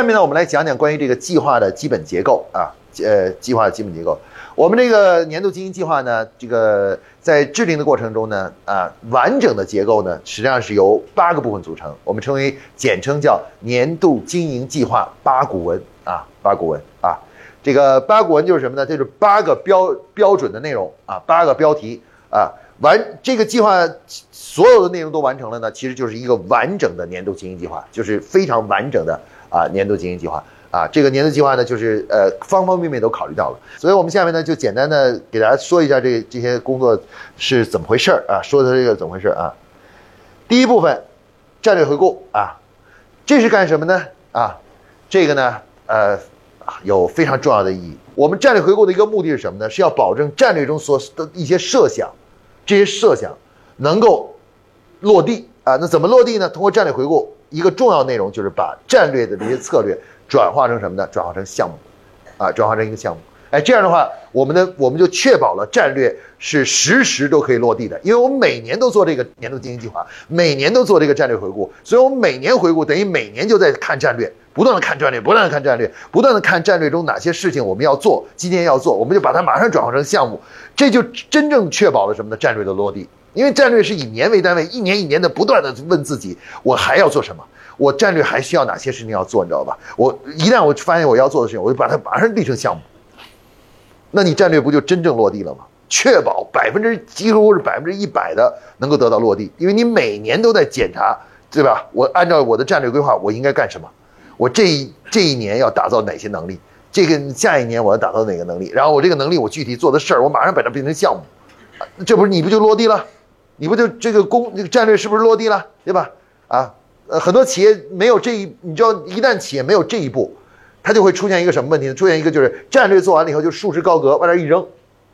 下面呢，我们来讲讲关于这个计划的基本结构啊，呃，计划的基本结构。我们这个年度经营计划呢，这个在制定的过程中呢，啊，完整的结构呢，实际上是由八个部分组成，我们称为简称叫年度经营计划八股文啊，八股文啊，这个八股文就是什么呢？就是八个标标准的内容啊，八个标题啊，完这个计划所有的内容都完成了呢，其实就是一个完整的年度经营计划，就是非常完整的。啊，年度经营计划啊，这个年度计划呢，就是呃方方面面都考虑到了，所以我们下面呢就简单的给大家说一下这这些工作是怎么回事儿啊，说的这个怎么回事儿啊？第一部分，战略回顾啊，这是干什么呢？啊，这个呢，呃，有非常重要的意义。我们战略回顾的一个目的是什么呢？是要保证战略中所的一些设想，这些设想能够落地啊。那怎么落地呢？通过战略回顾。一个重要内容就是把战略的这些策略转化成什么呢？转化成项目，啊，转化成一个项目。哎，这样的话，我们的我们就确保了战略是时时都可以落地的，因为我们每年都做这个年度经营计划，每年都做这个战略回顾，所以我们每年回顾等于每年就在看战略，不断的看战略，不断的看战略，不断的看战略中哪些事情我们要做，今天要做，我们就把它马上转化成项目，这就真正确保了什么呢？战略的落地。因为战略是以年为单位，一年一年的不断的问自己，我还要做什么？我战略还需要哪些事情要做？你知道吧？我一旦我发现我要做的事情，我就把它马上立成项目。那你战略不就真正落地了吗？确保百分之几乎是百分之一百的能够得到落地，因为你每年都在检查，对吧？我按照我的战略规划，我应该干什么？我这一这一年要打造哪些能力？这个下一年我要打造哪个能力？然后我这个能力我具体做的事儿，我马上把它变成项目，这不是你不就落地了？你不就这个工这个战略是不是落地了，对吧？啊，呃，很多企业没有这一，你知道，一旦企业没有这一步，它就会出现一个什么问题呢？出现一个就是战略做完了以后就束之高阁，往那一扔，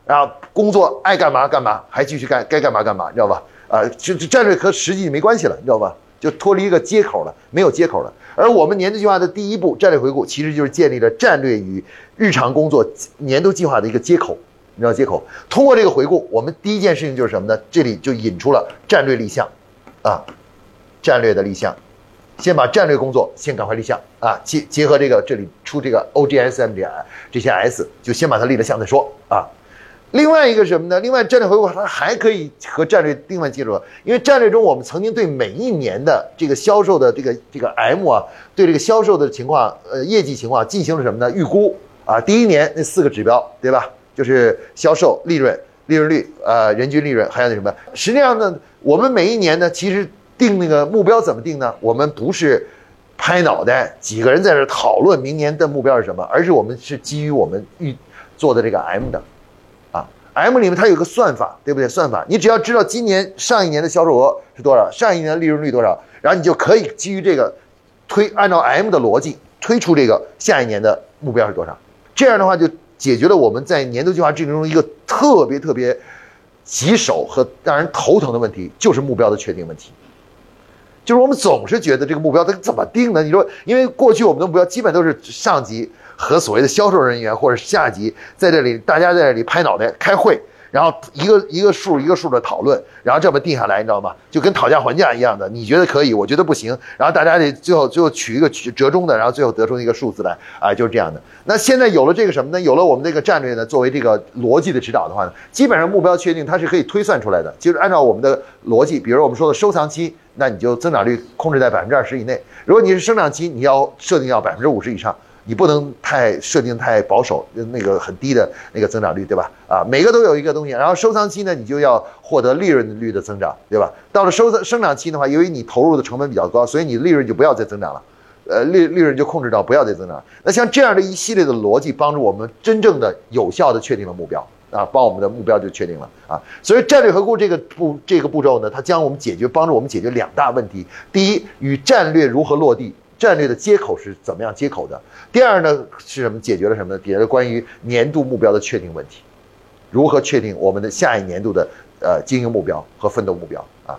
然后工作爱干嘛干嘛，还继续干，该干嘛干嘛，你知道吧？啊，就战略和实际没关系了，你知道吧？就脱离一个接口了，没有接口了。而我们年度计划的第一步战略回顾，其实就是建立了战略与日常工作年度计划的一个接口。你知道接口，通过这个回顾，我们第一件事情就是什么呢？这里就引出了战略立项，啊，战略的立项，先把战略工作先赶快立项啊，结结合这个这里出这个 O G S M 点这些 S，就先把它立了项再说啊。另外一个什么呢？另外战略回顾它还可以和战略另外接触，因为战略中我们曾经对每一年的这个销售的这个这个 M 啊，对这个销售的情况呃业绩情况进行了什么呢？预估啊，第一年那四个指标对吧？就是销售利润、利润率，呃，人均利润，还有那什么？实际上呢，我们每一年呢，其实定那个目标怎么定呢？我们不是拍脑袋几个人在这讨论明年的目标是什么，而是我们是基于我们预做的这个 M 的，啊，M 里面它有个算法，对不对？算法，你只要知道今年上一年的销售额是多少，上一年的利润率多少，然后你就可以基于这个推，按照 M 的逻辑推出这个下一年的目标是多少。这样的话就。解决了我们在年度计划制定中一个特别特别棘手和让人头疼的问题，就是目标的确定问题。就是我们总是觉得这个目标它怎么定呢？你说，因为过去我们的目标基本都是上级和所谓的销售人员或者下级在这里，大家在这里拍脑袋开会。然后一个一个数一个数的讨论，然后这么定下来，你知道吗？就跟讨价还价一样的，你觉得可以，我觉得不行，然后大家得最后最后取一个取折中的，然后最后得出一个数字来，啊，就是这样的。那现在有了这个什么呢？有了我们这个战略呢，作为这个逻辑的指导的话呢，基本上目标确定它是可以推算出来的，就是按照我们的逻辑，比如我们说的收藏期，那你就增长率控制在百分之二十以内；如果你是生长期，你要设定要百分之五十以上。你不能太设定太保守，那个很低的那个增长率，对吧？啊，每个都有一个东西。然后收藏期呢，你就要获得利润率的增长，对吧？到了收生长期的话，由于你投入的成本比较高，所以你利润就不要再增长了，呃，利利润就控制到不要再增长。那像这样的一系列的逻辑，帮助我们真正的有效的确定了目标啊，帮我们的目标就确定了啊。所以战略回顾这个步这个步骤呢，它将我们解决帮助我们解决两大问题：第一，与战略如何落地。战略的接口是怎么样接口的？第二呢是什么？解决了什么呢？解决了关于年度目标的确定问题，如何确定我们的下一年度的呃经营目标和奋斗目标啊？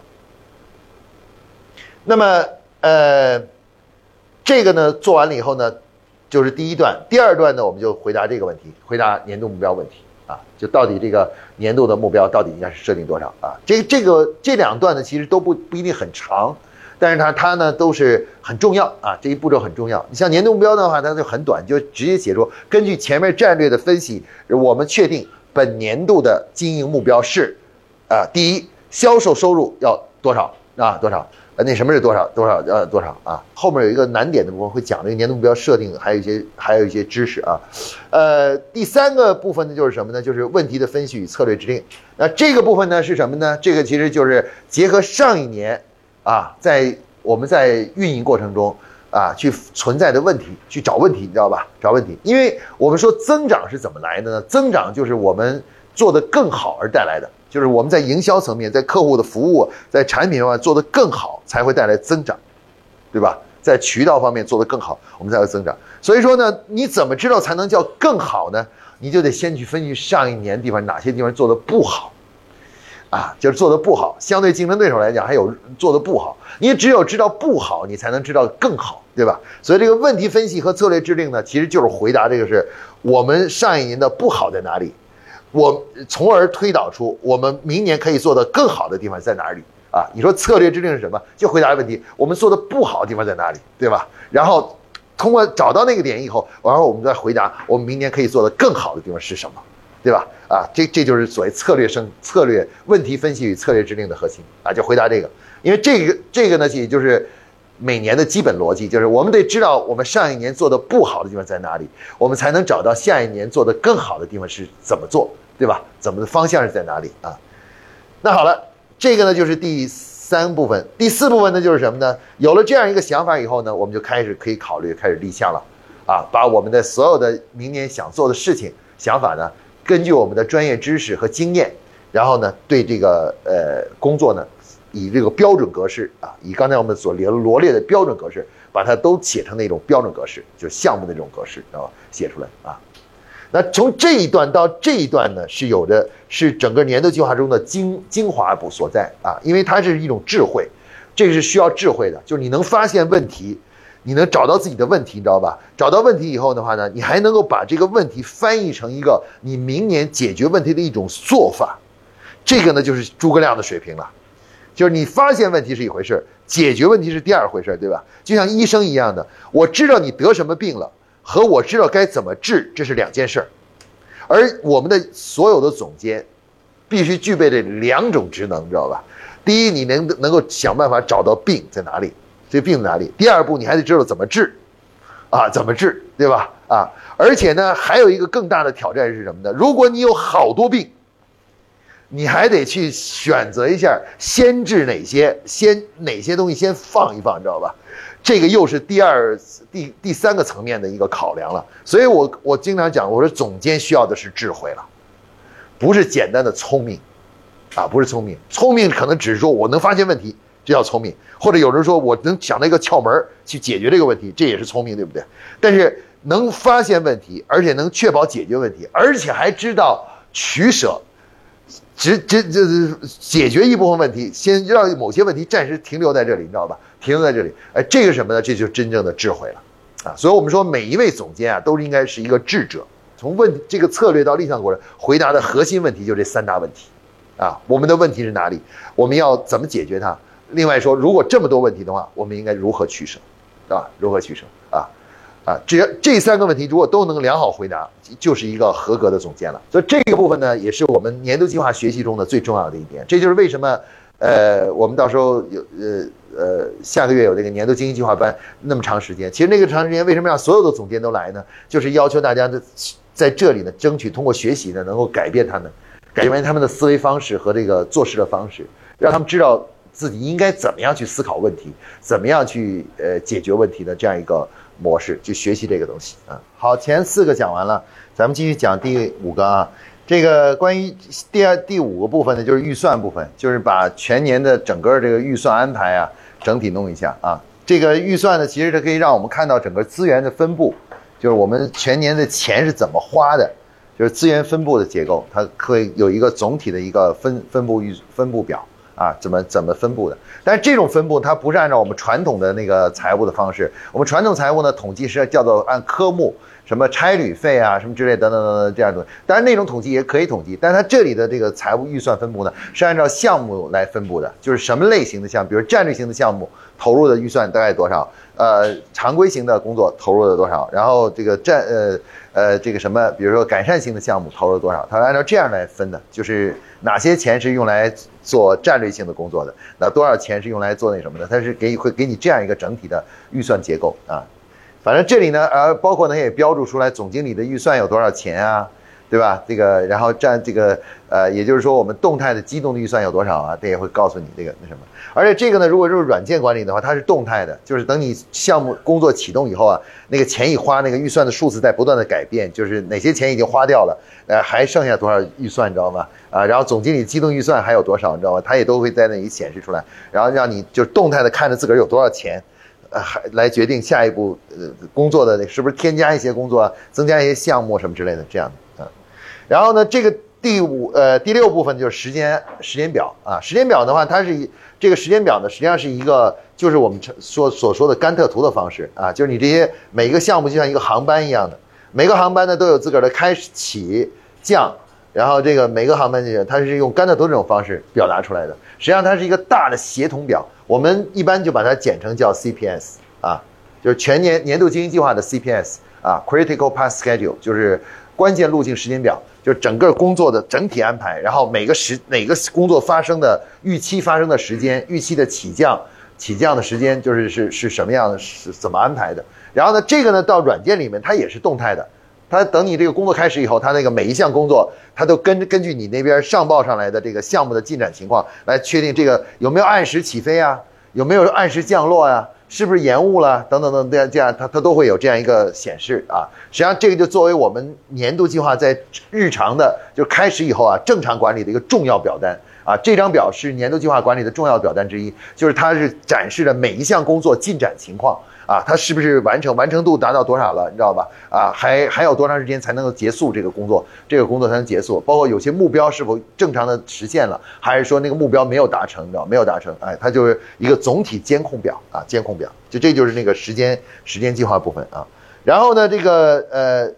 那么呃，这个呢做完了以后呢，就是第一段。第二段呢，我们就回答这个问题，回答年度目标问题啊，就到底这个年度的目标到底应该是设定多少啊？这这个这两段呢，其实都不不一定很长。但是它它呢都是很重要啊，这一步骤很重要。你像年度目标的话，它就很短，就直接写出根据前面战略的分析，我们确定本年度的经营目标是，啊，第一，销售收入要多少啊？多少？呃，那什么是多少？多少？呃，多少啊？后面有一个难点的部分会讲这个年度目标设定，还有一些还有一些知识啊。呃，第三个部分呢就是什么呢？就是问题的分析与策略制定。那这个部分呢是什么呢？这个其实就是结合上一年啊，在我们在运营过程中啊去存在的问题去找问题，你知道吧？找问题，因为我们说增长是怎么来的呢？增长就是我们做得更好而带来的。就是我们在营销层面，在客户的服务，在产品上做得更好，才会带来增长，对吧？在渠道方面做得更好，我们才会增长。所以说呢，你怎么知道才能叫更好呢？你就得先去分析上一年地方哪些地方做的不好，啊，就是做的不好，相对竞争对手来讲还有做的不好。你只有知道不好，你才能知道更好，对吧？所以这个问题分析和策略制定呢，其实就是回答这个是我们上一年的不好在哪里。我从而推导出我们明年可以做的更好的地方在哪里啊？你说策略制定是什么？就回答问题，我们做的不好的地方在哪里，对吧？然后通过找到那个点以后，然后我们再回答我们明年可以做的更好的地方是什么，对吧？啊，这这就是所谓策略生策略问题分析与策略制定的核心啊，就回答这个。因为这个这个呢，也就是每年的基本逻辑，就是我们得知道我们上一年做的不好的地方在哪里，我们才能找到下一年做的更好的地方是怎么做。对吧？怎么的方向是在哪里啊？那好了，这个呢就是第三部分，第四部分呢就是什么呢？有了这样一个想法以后呢，我们就开始可以考虑开始立项了，啊，把我们的所有的明年想做的事情想法呢，根据我们的专业知识和经验，然后呢对这个呃工作呢，以这个标准格式啊，以刚才我们所列罗列的标准格式，把它都写成那种标准格式，就是项目的这种格式，知道吧？写出来啊。那从这一段到这一段呢，是有的是整个年度计划中的精精华部所在啊，因为它是一种智慧，这个是需要智慧的，就是你能发现问题，你能找到自己的问题，你知道吧？找到问题以后的话呢，你还能够把这个问题翻译成一个你明年解决问题的一种做法，这个呢就是诸葛亮的水平了，就是你发现问题是一回事，解决问题是第二回事，对吧？就像医生一样的，我知道你得什么病了。和我知道该怎么治，这是两件事儿，而我们的所有的总监，必须具备这两种职能，你知道吧？第一，你能能够想办法找到病在哪里，这病在哪里；第二步，你还得知道怎么治，啊，怎么治，对吧？啊，而且呢，还有一个更大的挑战是什么呢？如果你有好多病，你还得去选择一下，先治哪些，先哪些东西先放一放，知道吧？这个又是第二、第第三个层面的一个考量了，所以我我经常讲，我说总监需要的是智慧了，不是简单的聪明，啊，不是聪明，聪明可能只是说我能发现问题，这叫聪明，或者有人说我能想到一个窍门去解决这个问题，这也是聪明，对不对？但是能发现问题，而且能确保解决问题，而且还知道取舍。只只这解决一部分问题，先让某些问题暂时停留在这里，你知道吧？停留在这里，哎，这个什么呢？这就是真正的智慧了，啊！所以我们说，每一位总监啊，都应该是一个智者。从问这个策略到立项过程，回答的核心问题就这三大问题，啊，我们的问题是哪里？我们要怎么解决它？另外说，如果这么多问题的话，我们应该如何取舍，对吧？如何取舍？啊？啊，只要这三个问题如果都能良好回答，就是一个合格的总监了。所以这个部分呢，也是我们年度计划学习中的最重要的一点。这就是为什么，呃，我们到时候有呃呃下个月有这个年度经营计划班那么长时间。其实那个长时间为什么让所有的总监都来呢？就是要求大家的在这里呢，争取通过学习呢，能够改变他们，改变他们的思维方式和这个做事的方式，让他们知道自己应该怎么样去思考问题，怎么样去呃解决问题的这样一个。模式去学习这个东西啊。好，前四个讲完了，咱们继续讲第五个啊。这个关于第二、第五个部分呢，就是预算部分，就是把全年的整个这个预算安排啊，整体弄一下啊。这个预算呢，其实它可以让我们看到整个资源的分布，就是我们全年的钱是怎么花的，就是资源分布的结构，它可以有一个总体的一个分分布预分布表。啊，怎么怎么分布的？但是这种分布它不是按照我们传统的那个财务的方式。我们传统财务呢，统计是叫做按科目，什么差旅费啊，什么之类等等等等这样的。当然那种统计也可以统计，但是它这里的这个财务预算分布呢，是按照项目来分布的，就是什么类型的项目，比如战略性的项目投入的预算大概多少？呃，常规型的工作投入了多少？然后这个战呃呃这个什么，比如说改善性的项目投入多少？它是按照这样来分的，就是哪些钱是用来做战略性的工作的，那多少钱是用来做那什么的？它是给会给你这样一个整体的预算结构啊。反正这里呢，呃，包括呢也标注出来总经理的预算有多少钱啊。对吧？这个，然后占这个，呃，也就是说，我们动态的机动的预算有多少啊？这也会告诉你这个那什么。而且这个呢，如果就是软件管理的话，它是动态的，就是等你项目工作启动以后啊，那个钱一花，那个预算的数字在不断的改变，就是哪些钱已经花掉了，呃，还剩下多少预算，你知道吗？啊，然后总经理机动预算还有多少，你知道吗？它也都会在那里显示出来，然后让你就动态的看着自个儿有多少钱，呃，还来决定下一步呃工作的是不是添加一些工作，增加一些项目什么之类的这样的。然后呢，这个第五呃第六部分就是时间时间表啊，时间表的话，它是一这个时间表呢，实际上是一个就是我们所所说的甘特图的方式啊，就是你这些每一个项目就像一个航班一样的，每个航班呢都有自个儿的开始起降，然后这个每个航班这它是用甘特图这种方式表达出来的，实际上它是一个大的协同表，我们一般就把它简称叫 CPS 啊，就是全年年度经营计划的 CPS 啊，Critical Path Schedule 就是关键路径时间表。就是整个工作的整体安排，然后每个时哪个工作发生的预期发生的时间，预期的起降起降的时间，就是是是什么样的，是怎么安排的。然后呢，这个呢到软件里面它也是动态的，它等你这个工作开始以后，它那个每一项工作，它都根根据你那边上报上来的这个项目的进展情况来确定这个有没有按时起飞啊，有没有按时降落啊。是不是延误了？等等等，等这样，它它都会有这样一个显示啊。实际上，这个就作为我们年度计划在日常的就开始以后啊，正常管理的一个重要表单啊。这张表是年度计划管理的重要表单之一，就是它是展示了每一项工作进展情况。啊，它是不是完成完成度达到多少了？你知道吧？啊，还还有多长时间才能够结束这个工作？这个工作才能结束？包括有些目标是否正常的实现了，还是说那个目标没有达成？你知道没有达成？哎，它就是一个总体监控表啊，监控表。就这就是那个时间时间计划部分啊。然后呢，这个呃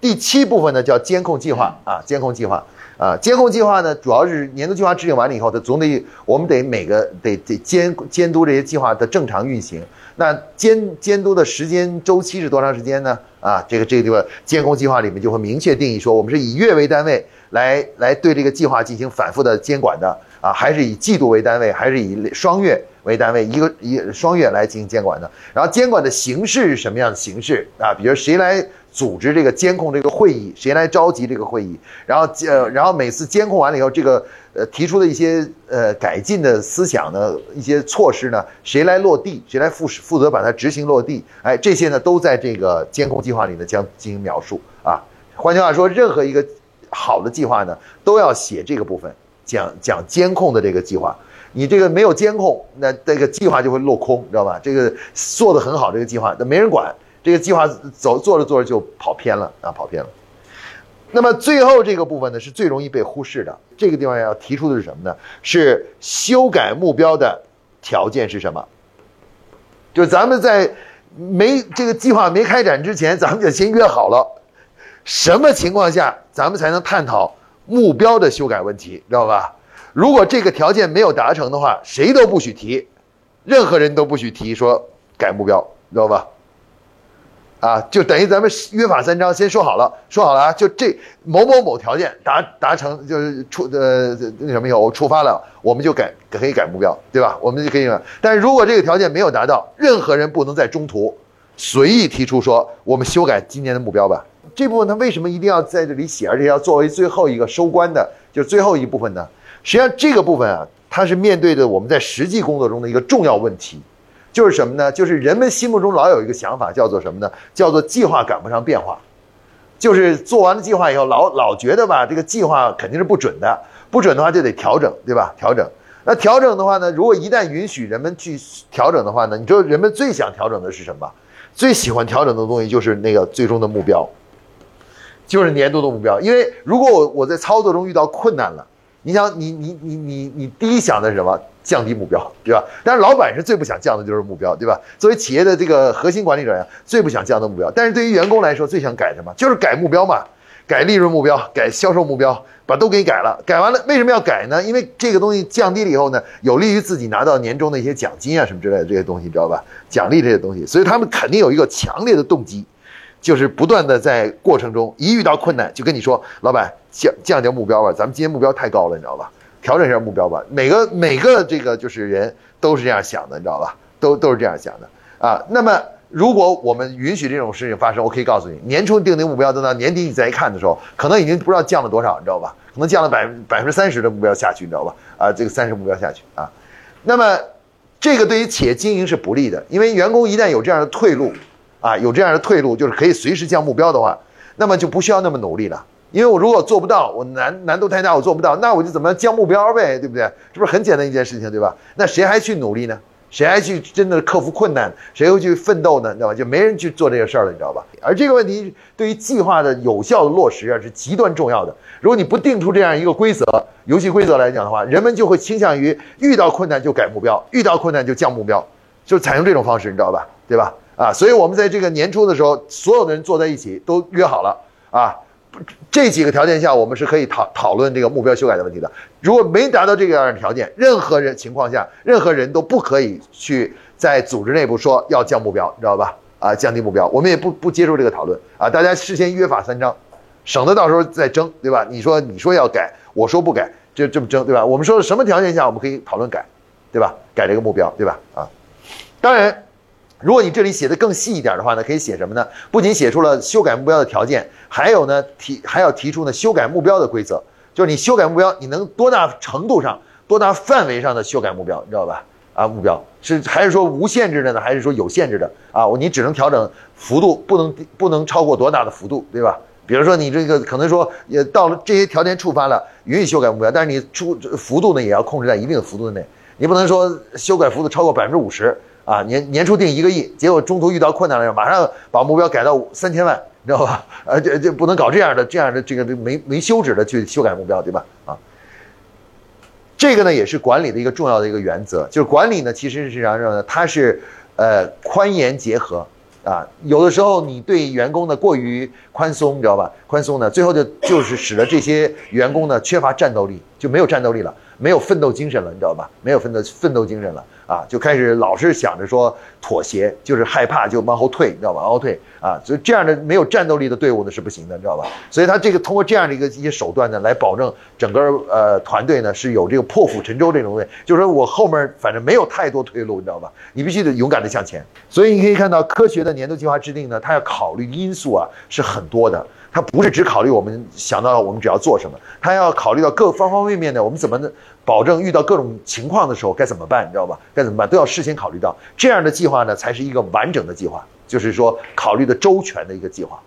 第七部分呢叫监控计划啊，监控计划啊，监控计划呢主要是年度计划制定完了以后，它总得我们得每个得得监监督这些计划的正常运行。那监监督的时间周期是多长时间呢？啊，这个这个地方监控计划里面就会明确定义说，我们是以月为单位来来对这个计划进行反复的监管的啊，还是以季度为单位，还是以双月为单位，一个一双月来进行监管的。然后监管的形式是什么样的形式啊？比如谁来组织这个监控这个会议，谁来召集这个会议？然后呃，然后每次监控完了以后，这个。呃，提出的一些呃改进的思想呢，一些措施呢，谁来落地，谁来负负责把它执行落地？哎，这些呢都在这个监控计划里呢将进行描述啊。换句话说，任何一个好的计划呢，都要写这个部分，讲讲监控的这个计划。你这个没有监控，那这个计划就会落空，知道吧？这个做的很好，这个计划那没人管，这个计划走做着做着就跑偏了啊，跑偏了。那么最后这个部分呢，是最容易被忽视的。这个地方要提出的是什么呢？是修改目标的条件是什么？就咱们在没这个计划没开展之前，咱们就先约好了，什么情况下咱们才能探讨目标的修改问题，知道吧？如果这个条件没有达成的话，谁都不许提，任何人都不许提说改目标，知道吧？啊，就等于咱们约法三章，先说好了，说好了啊，就这某某某条件达达成，就是出呃那什么以后，我出发了，我们就改可以改目标，对吧？我们就可以。但是如果这个条件没有达到，任何人不能在中途随意提出说我们修改今年的目标吧。这部分它为什么一定要在这里写，而且要作为最后一个收官的，就是最后一部分呢？实际上这个部分啊，它是面对着我们在实际工作中的一个重要问题。就是什么呢？就是人们心目中老有一个想法，叫做什么呢？叫做计划赶不上变化。就是做完了计划以后，老老觉得吧，这个计划肯定是不准的，不准的话就得调整，对吧？调整。那调整的话呢，如果一旦允许人们去调整的话呢，你知道人们最想调整的是什么？最喜欢调整的东西就是那个最终的目标，就是年度的目标。因为如果我我在操作中遇到困难了，你想，你你你你你第一想的是什么？降低目标，对吧？但是老板是最不想降的就是目标，对吧？作为企业的这个核心管理者呀，最不想降的目标。但是对于员工来说，最想改什么？就是改目标嘛。改利润目标，改销售目标，把都给改了。改完了，为什么要改呢？因为这个东西降低了以后呢，有利于自己拿到年终的一些奖金啊什么之类的这些东西，知道吧？奖励这些东西，所以他们肯定有一个强烈的动机，就是不断的在过程中一遇到困难就跟你说，老板降降降目标吧，咱们今天目标太高了，你知道吧？调整一下目标吧。每个每个这个就是人都是这样想的，你知道吧？都都是这样想的啊。那么。如果我们允许这种事情发生，我可以告诉你，年初定的目标，等到年底你再一看的时候，可能已经不知道降了多少，你知道吧？可能降了百百分之三十的目标下去，你知道吧？啊，这个三十目标下去啊，那么这个对于企业经营是不利的，因为员工一旦有这样的退路，啊，有这样的退路，就是可以随时降目标的话，那么就不需要那么努力了。因为我如果做不到，我难难度太大，我做不到，那我就怎么降目标呗，对不对？这不是很简单一件事情，对吧？那谁还去努力呢？谁还去真的克服困难？谁会去奋斗呢？你知道吧？就没人去做这个事儿了，你知道吧？而这个问题对于计划的有效的落实啊，是极端重要的。如果你不定出这样一个规则、游戏规则来讲的话，人们就会倾向于遇到困难就改目标，遇到困难就降目标，就采用这种方式，你知道吧？对吧？啊，所以我们在这个年初的时候，所有的人坐在一起都约好了啊。这几个条件下，我们是可以讨讨论这个目标修改的问题的。如果没达到这个样的条件，任何人情况下，任何人都不可以去在组织内部说要降目标，你知道吧？啊，降低目标，我们也不不接受这个讨论啊。大家事先约法三章，省得到时候再争，对吧？你说你说要改，我说不改，就这么争，对吧？我们说什么条件下我们可以讨论改，对吧？改这个目标，对吧？啊，当然。如果你这里写的更细一点的话呢，可以写什么呢？不仅写出了修改目标的条件，还有呢提还要提出呢修改目标的规则，就是你修改目标，你能多大程度上、多大范围上的修改目标，你知道吧？啊，目标是还是说无限制的呢，还是说有限制的？啊，你只能调整幅度，不能不能超过多大的幅度，对吧？比如说你这个可能说也到了这些条件触发了，允许修改目标，但是你出幅度呢也要控制在一定的幅度内，你不能说修改幅度超过百分之五十。啊，年年初定一个亿，结果中途遇到困难了，马上把目标改到三千万，你知道吧？呃，这这不能搞这样的这样的这个没没休止的去修改目标，对吧？啊，这个呢也是管理的一个重要的一个原则，就是管理呢其实是啥呢？它是呃宽严结合啊，有的时候你对员工呢过于宽松，你知道吧？宽松呢，最后就就是使得这些员工呢缺乏战斗力，就没有战斗力了，没有奋斗精神了，你知道吧？没有奋斗奋斗精神了。啊，就开始老是想着说妥协，就是害怕就往后退，你知道吧？往后退啊，所以这样的没有战斗力的队伍呢是不行的，你知道吧？所以他这个通过这样的一个一些手段呢，来保证整个呃团队呢是有这个破釜沉舟这种东西，就是说我后面反正没有太多退路，你知道吧？你必须得勇敢的向前。所以你可以看到科学的年度计划制定呢，它要考虑因素啊是很多的。他不是只考虑我们想到我们只要做什么，他要考虑到各方方面面的，我们怎么保证遇到各种情况的时候该怎么办，你知道吧？该怎么办都要事先考虑到，这样的计划呢才是一个完整的计划，就是说考虑的周全的一个计划。